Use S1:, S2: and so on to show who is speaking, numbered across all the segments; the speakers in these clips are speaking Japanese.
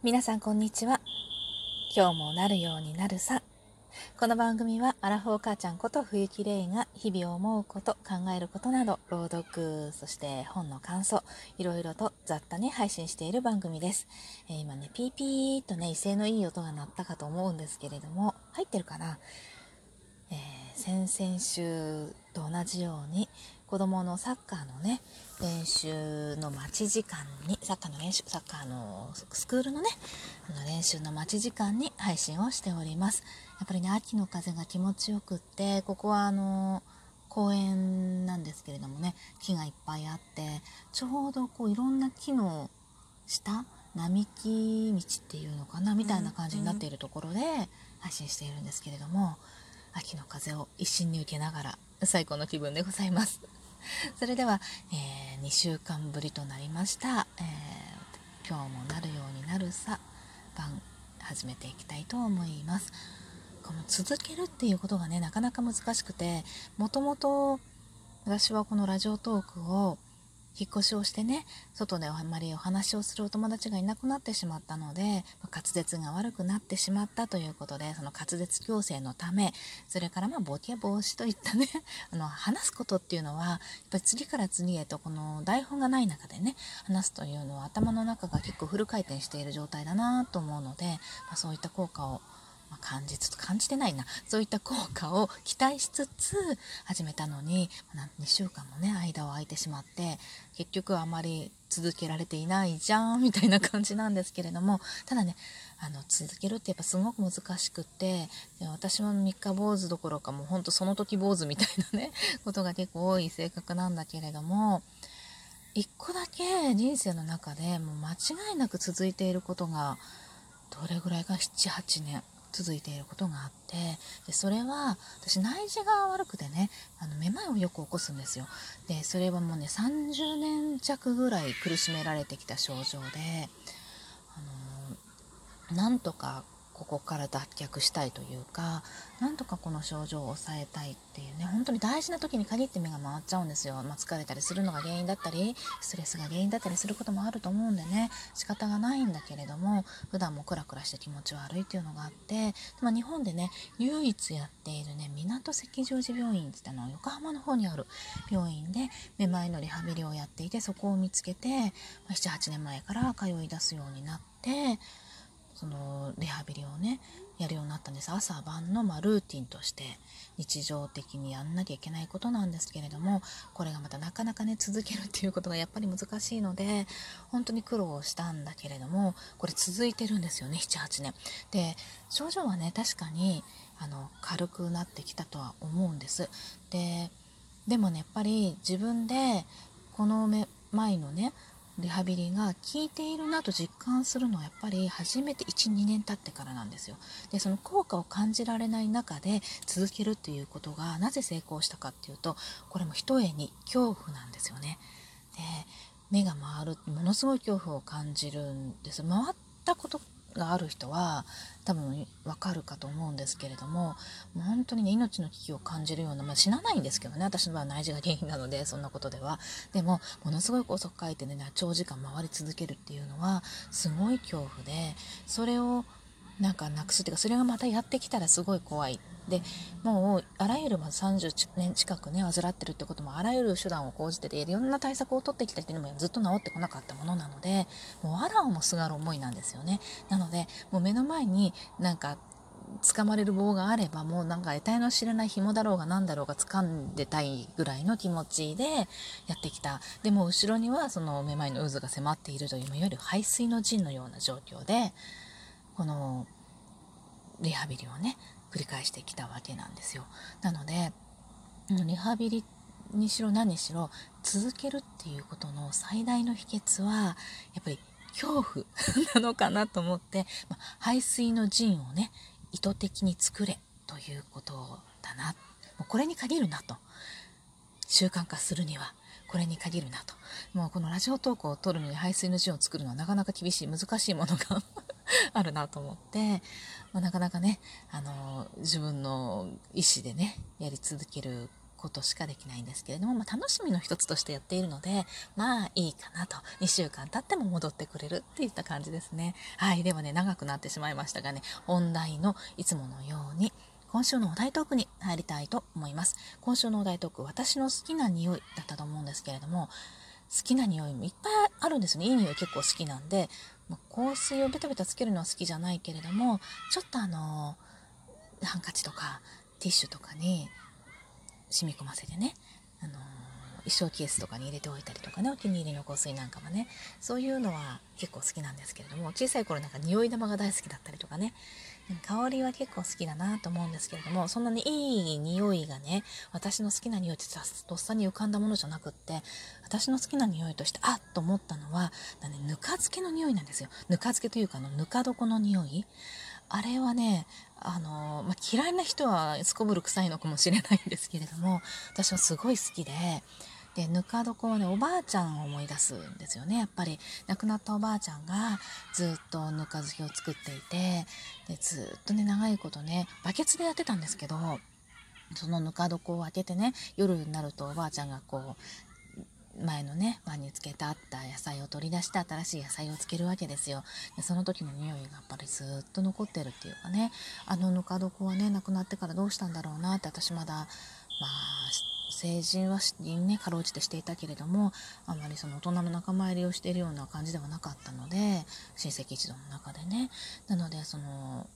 S1: 皆さんこんにちは。今日もなるようになるさ。この番組はアラフォー母ちゃんこと冬木玲が日々思うこと考えることなど朗読そして本の感想いろいろと雑多に配信している番組です、えー、今ねピーピーとね威勢のいい音が鳴ったかと思うんですけれども入ってるかな、先々週と同じように子供のサッカーのね練習の待ち時間にサッカーの練習サッカーのスクールのねあの練習の待ち時間に配信をしております。やっぱりね秋の風が気持ちよくってここはあの公園なんですけれどもね木がいっぱいあってちょうどこういろんな木の下並木道っていうのかなみたいな感じになっているところで配信しているんですけれども秋の風を一心に受けながら最高の気分でございます。それでは、えー、2週間ぶりとなりました、えー、今日もなるようになるさ番始めていきたいと思いますこの続けるっていうことがねなかなか難しくてもともと私はこのラジオトークを引っ越しをしてね外であんまりお話をするお友達がいなくなってしまったので滑舌が悪くなってしまったということでその滑舌矯正のためそれからまあボケ防止といったね あの話すことっていうのはやっぱり次から次へとこの台本がない中でね話すというのは頭の中が結構フル回転している状態だなと思うので、まあ、そういった効果をまあ、感じつつ感じてないな。そういった効果を期待しつつ始めたのに、まあ、2週間もね間を空いてしまって結局あまり続けられていないじゃんみたいな感じなんですけれどもただねあの続けるってやっぱすごく難しくって私は三日坊主どころかもうほんとその時坊主みたいなね ことが結構多い性格なんだけれども一個だけ人生の中でもう間違いなく続いていることがどれぐらいか？78年。続いていることがあってでそれは私内耳が悪くてねあのめまいをよく起こすんですよ。でそれはもうね30年弱ぐらい苦しめられてきた症状であのなんとかここから脱却したいというかなんとかこの症状を抑えたいっていうね本当に大事な時に限って目が回っちゃうんですよ、まあ、疲れたりするのが原因だったりストレスが原因だったりすることもあると思うんでね。仕方がないんだけれども普段もクラクラして気持ち悪いっていうのがあって、まあ、日本でね唯一やっているね港赤十字病院って言ったのは横浜の方にある病院でめまいのリハビリをやっていてそこを見つけて、まあ、78年前から通い出すようになってそのリハビリをねやるようになったんです朝晩の、まルーティンとして日常的にやんなきゃいけないことなんですけれどもこれがまたなかなかね続けるっていうことがやっぱり難しいので本当に苦労したんだけれどもこれ続いてるんですよね78年。で症状はね確かにあの軽くなってきたとは思うんです。ででもねやっぱり自分でこのめ前のねリハビリが効いているなと実感するのはやっぱり初めて12年経ってからなんですよ。でその効果を感じられない中で続けるっていうことがなぜ成功したかっていうとこれもひとえに恐怖なんですよね。で目が回るものすごい恐怖を感じるんです。回ったことがある人は多分わかるかと思うんですけれどももう本当にね命の危機を感じるような、まあ、死なないんですけどね私の場合は内耳が原因なのでそんなことでは。でもものすごい高速回転でね長時間回り続けるっていうのはすごい恐怖でそれをなんかなくすっていうかそれがまたやってきたらすごい怖い。でもうあらゆる、30年近くね患ってるってこともあらゆる手段を講じてていろんな対策を取ってきたっていうのもずっと治ってこなかったものなのでもうわらをもすがる思いなんですよねなのでもう。目の前になんか掴まれる棒があればもうなんか得体の知れない紐だろうが何だろうが掴んでたいぐらいの気持ちでやってきた。でも後ろにはそのめまいの渦が迫っているといういわゆる排水の陣のような状況でこのリハビリをね繰り返してきたわけなんですよ。なのでリハビリにしろ何にしろ続けるっていうことの最大の秘訣はやっぱり恐怖 なのかなと思って、まあ、排水の陣をね意図的に作れということだな。もうこれに限るなと。習慣化するにはこれに限るなと。もうこのラジオ投稿を取るのに排水の陣を作るのはなかなか厳しい難しいものが あるなと思って、まあ、なかなかね、あの自分の意思でねやり続けることしかできないんですけれども、まあ、楽しみの一つとしてやっているのでまあいいかなと。2週間経っても戻ってくれるっていった感じですね。はい。ではね長くなってしまいましたがね本題のいつものように今週のお題トークに入りたいと思います。今週のお題トーク私の好きな匂いだったと思うんですけれども好きな匂いもいっぱいあるんですね。いい匂い結構好きなんで、まあ、香水をベタベタつけるのは好きじゃないけれどもちょっとあのハンカチとかティッシュとかに染み込ませてね、あの衣装ケースとかに入れておいたりとかねお気に入りの香水なんかもねそういうのは結構好きなんですけれども小さい頃なんか匂い玉が大好きだったりとかね香りは結構好きだなと思うんですけれどもそんなにいい匂いがね私の好きな匂いってとっさに浮かんだものじゃなくって私の好きな匂いとしてあっと思ったのはだ、ね、ぬか漬けの匂いなんですよ。ぬか漬けというかあのぬか床の匂い。あれはねあの、まあ、嫌いな人はすこぶる臭いのかもしれないんですけれども私はすごい好きででぬか床はねおばあちゃんを思い出すんですよね。やっぱり亡くなったおばあちゃんがずっとぬか漬けを作っていてでずっとね長いことねバケツでやってたんですけどそのぬか床を開けてね夜になるとおばあちゃんがこう前のね碗につけてあった野菜を取り出して新しい野菜をつけるわけですよ。でその時の匂いがやっぱりずっと残ってるっていうかねあのぬか床はね亡くなってからどうしたんだろうなって私まだまあ成人はねかろうじてしていたけれどもあんまりその大人の仲間入りをしているような感じではなかったので親戚一同の中でね。なのでその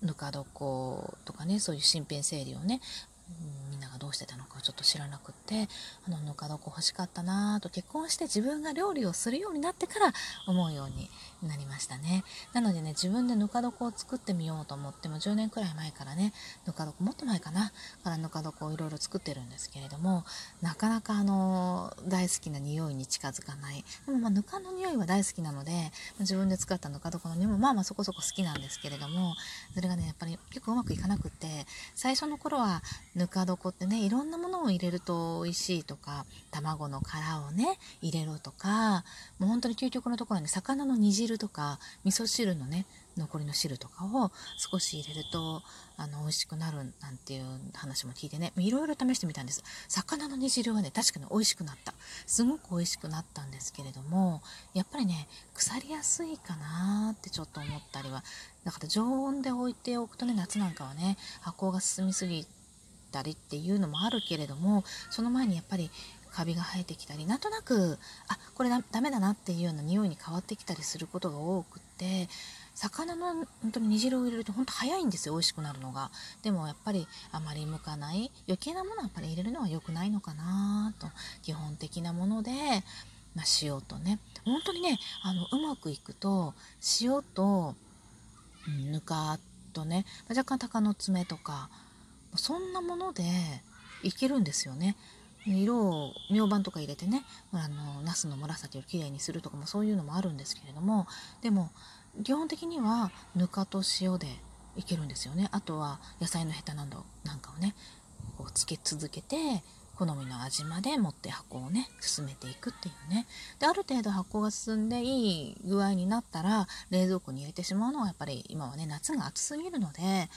S1: ぬか床とかねそういう身辺整理をねうんうしてたのかちょっと知らなくってあのぬか床欲しかったなと結婚して自分が料理をするようになってから思うようになりましたね。なのでね自分でぬか床を作ってみようと思っても10年くらい前からねぬか床もっと前かなからぬか床をいろいろ作ってるんですけれどもなかなかあの大好きな匂いに近づかない。でもまあぬかの匂いは大好きなので自分で使ったぬか床の匂いもまあまあそこそこ好きなんですけれどもそれがねやっぱり結構うまくいかなくって最初の頃はぬか床ってねいろんなものを入れると美味しいとか卵の殻をね入れろとかもう本当に究極のところに魚の煮汁とか味噌汁のね残りの汁とかを少し入れるとあの美味しくなるなんていう話も聞いてねいろいろ試してみたんです。魚の煮汁はね確かに美味しくなった。すごく美味しくなったんですけれどもやっぱりね腐りやすいかなってちょっと思ったりは。だから常温で置いておくとね夏なんかはね発酵が進みすぎてたりっていうのもあるけれどもその前にやっぱりカビが生えてきたりなんとなくあこれダメだなっていうような匂いに変わってきたりすることが多くって魚の本当に煮汁を入れると本当早いんですよ美味しくなるのが。でもやっぱりあまり向かない余計なものはやっぱり入れるのは良くないのかなと基本的なもので、まあ、塩とね。本当にねあのうまくいくと塩と、ぬかとね若干鷹の爪とかそんなものでいけるんですよね。色を明板とか入れてねあのナスの紫をきれいにするとかもそういうのもあるんですけれどもでも基本的にはぬかと塩でいけるんですよねあとは野菜のヘタなどなんかをねこうつけ続けて好みの味まで持って発酵をね進めていくっていうねである程度発酵が進んでいい具合になったら冷蔵庫に入れてしまうのはやっぱり今はね夏が暑すぎるので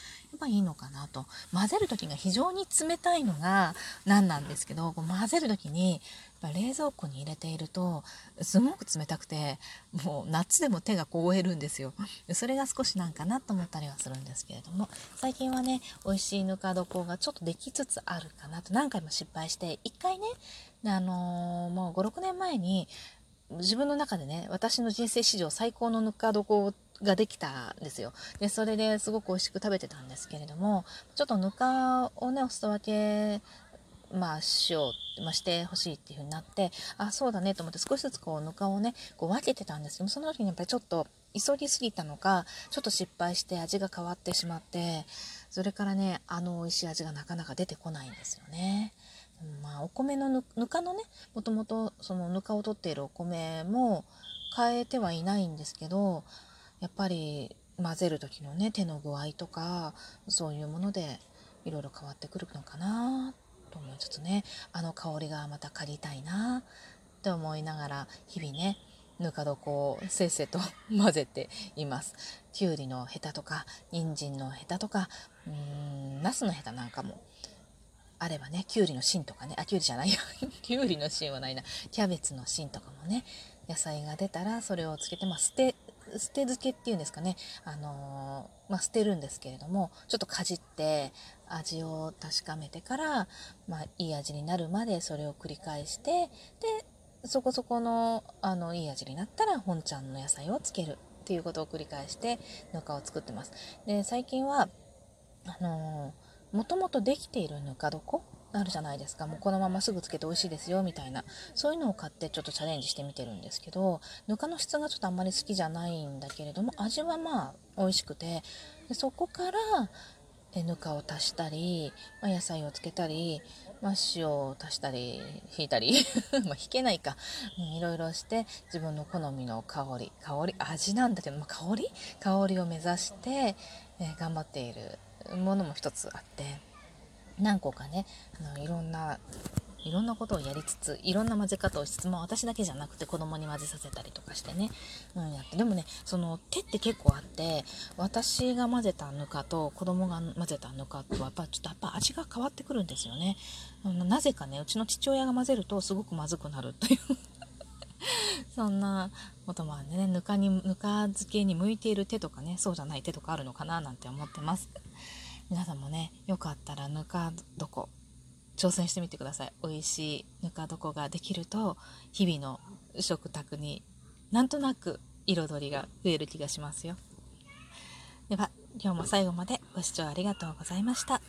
S1: っぱいいのかなと。混ぜる時が非常に冷たいのが何なんですけどこう混ぜる時にやっぱ冷蔵庫に入れているとすごく冷たくてもう夏でも手が凍えるんですよ。それが少しなんかなと思ったりはするんですけれども最近はね美味しいぬか床がちょっとできつつあるかなと。何回も失敗して一回ねあのー、もう56年前に自分の中でね私の人生史上最高のぬか床をができたんですよでそれですごく美味しく食べてたんですけれどもちょっとぬかをねお裾分けまあ、しよう、まあ、してほしいっていう風になってあそうだねと思って少しずつこうぬかをねこう分けてたんですけどその時にやっぱりちょっと急ぎすぎたのかちょっと失敗して味が変わってしまってそれからねあの美味しい味がなかなか出てこないんですよね。まあ、お米のぬかのねもともとそのぬかを取っているお米も変えてはいないんですけどやっぱり混ぜる時のね手の具合とかそういうものでいろいろ変わってくるのかなと思いつつね。あの香りがまた借りたいなって思いながら日々ねぬか床をせっせと 混ぜています。きゅうりのヘタとか人参のヘタとかうんナスのヘタなんかもあればねきゅうりの芯とかねあきゅうりじゃないよ。きゅうりの芯はないな。キャベツの芯とかもね野菜が出たらそれをつけて、まあ、捨て捨て漬けっていうんですかね、あのー、まあ、捨てるんですけれどもちょっとかじって味を確かめてから、まあ、いい味になるまでそれを繰り返してでそこそこのあのいい味になったら本ちゃんの野菜をつけるっていうことを繰り返してぬかを作ってます。で最近はあのー、もともとできているぬか床あるじゃないですか。もうこのまますぐつけて美味しいですよみたいな。そういうのを買ってちょっとチャレンジしてみてるんですけどぬかの質がちょっとあんまり好きじゃないんだけれども味はまあ美味しくてでそこからえぬかを足したり、まあ、野菜をつけたり、まあ、塩を足したり引いたり まあ引けないか、うん、いろいろして自分の好みの香り香り味なんだけど、まあ、香り？香りを目指して、えー、頑張っているものも一つあって。何個かねあのいろんないろんなことをやりつついろんな混ぜ方をしつつも私だけじゃなくて子供に混ぜさせたりとかしてね、うん、やって。でもねその手って結構あって私が混ぜたぬかと子供が混ぜたぬかとはやっぱちょっとやっぱ味が変わってくるんですよね、うん、なぜかねうちの父親が混ぜるとすごくまずくなるという。そんなこともあってねぬかにぬか漬けに向いている手とかねそうじゃない手とかあるのかななんて思ってます。皆さんもねよかったらぬか床挑戦してみてください。美味しいぬか床ができると日々の食卓になんとなく彩りが増える気がしますよ。では今日も最後までご視聴ありがとうございました。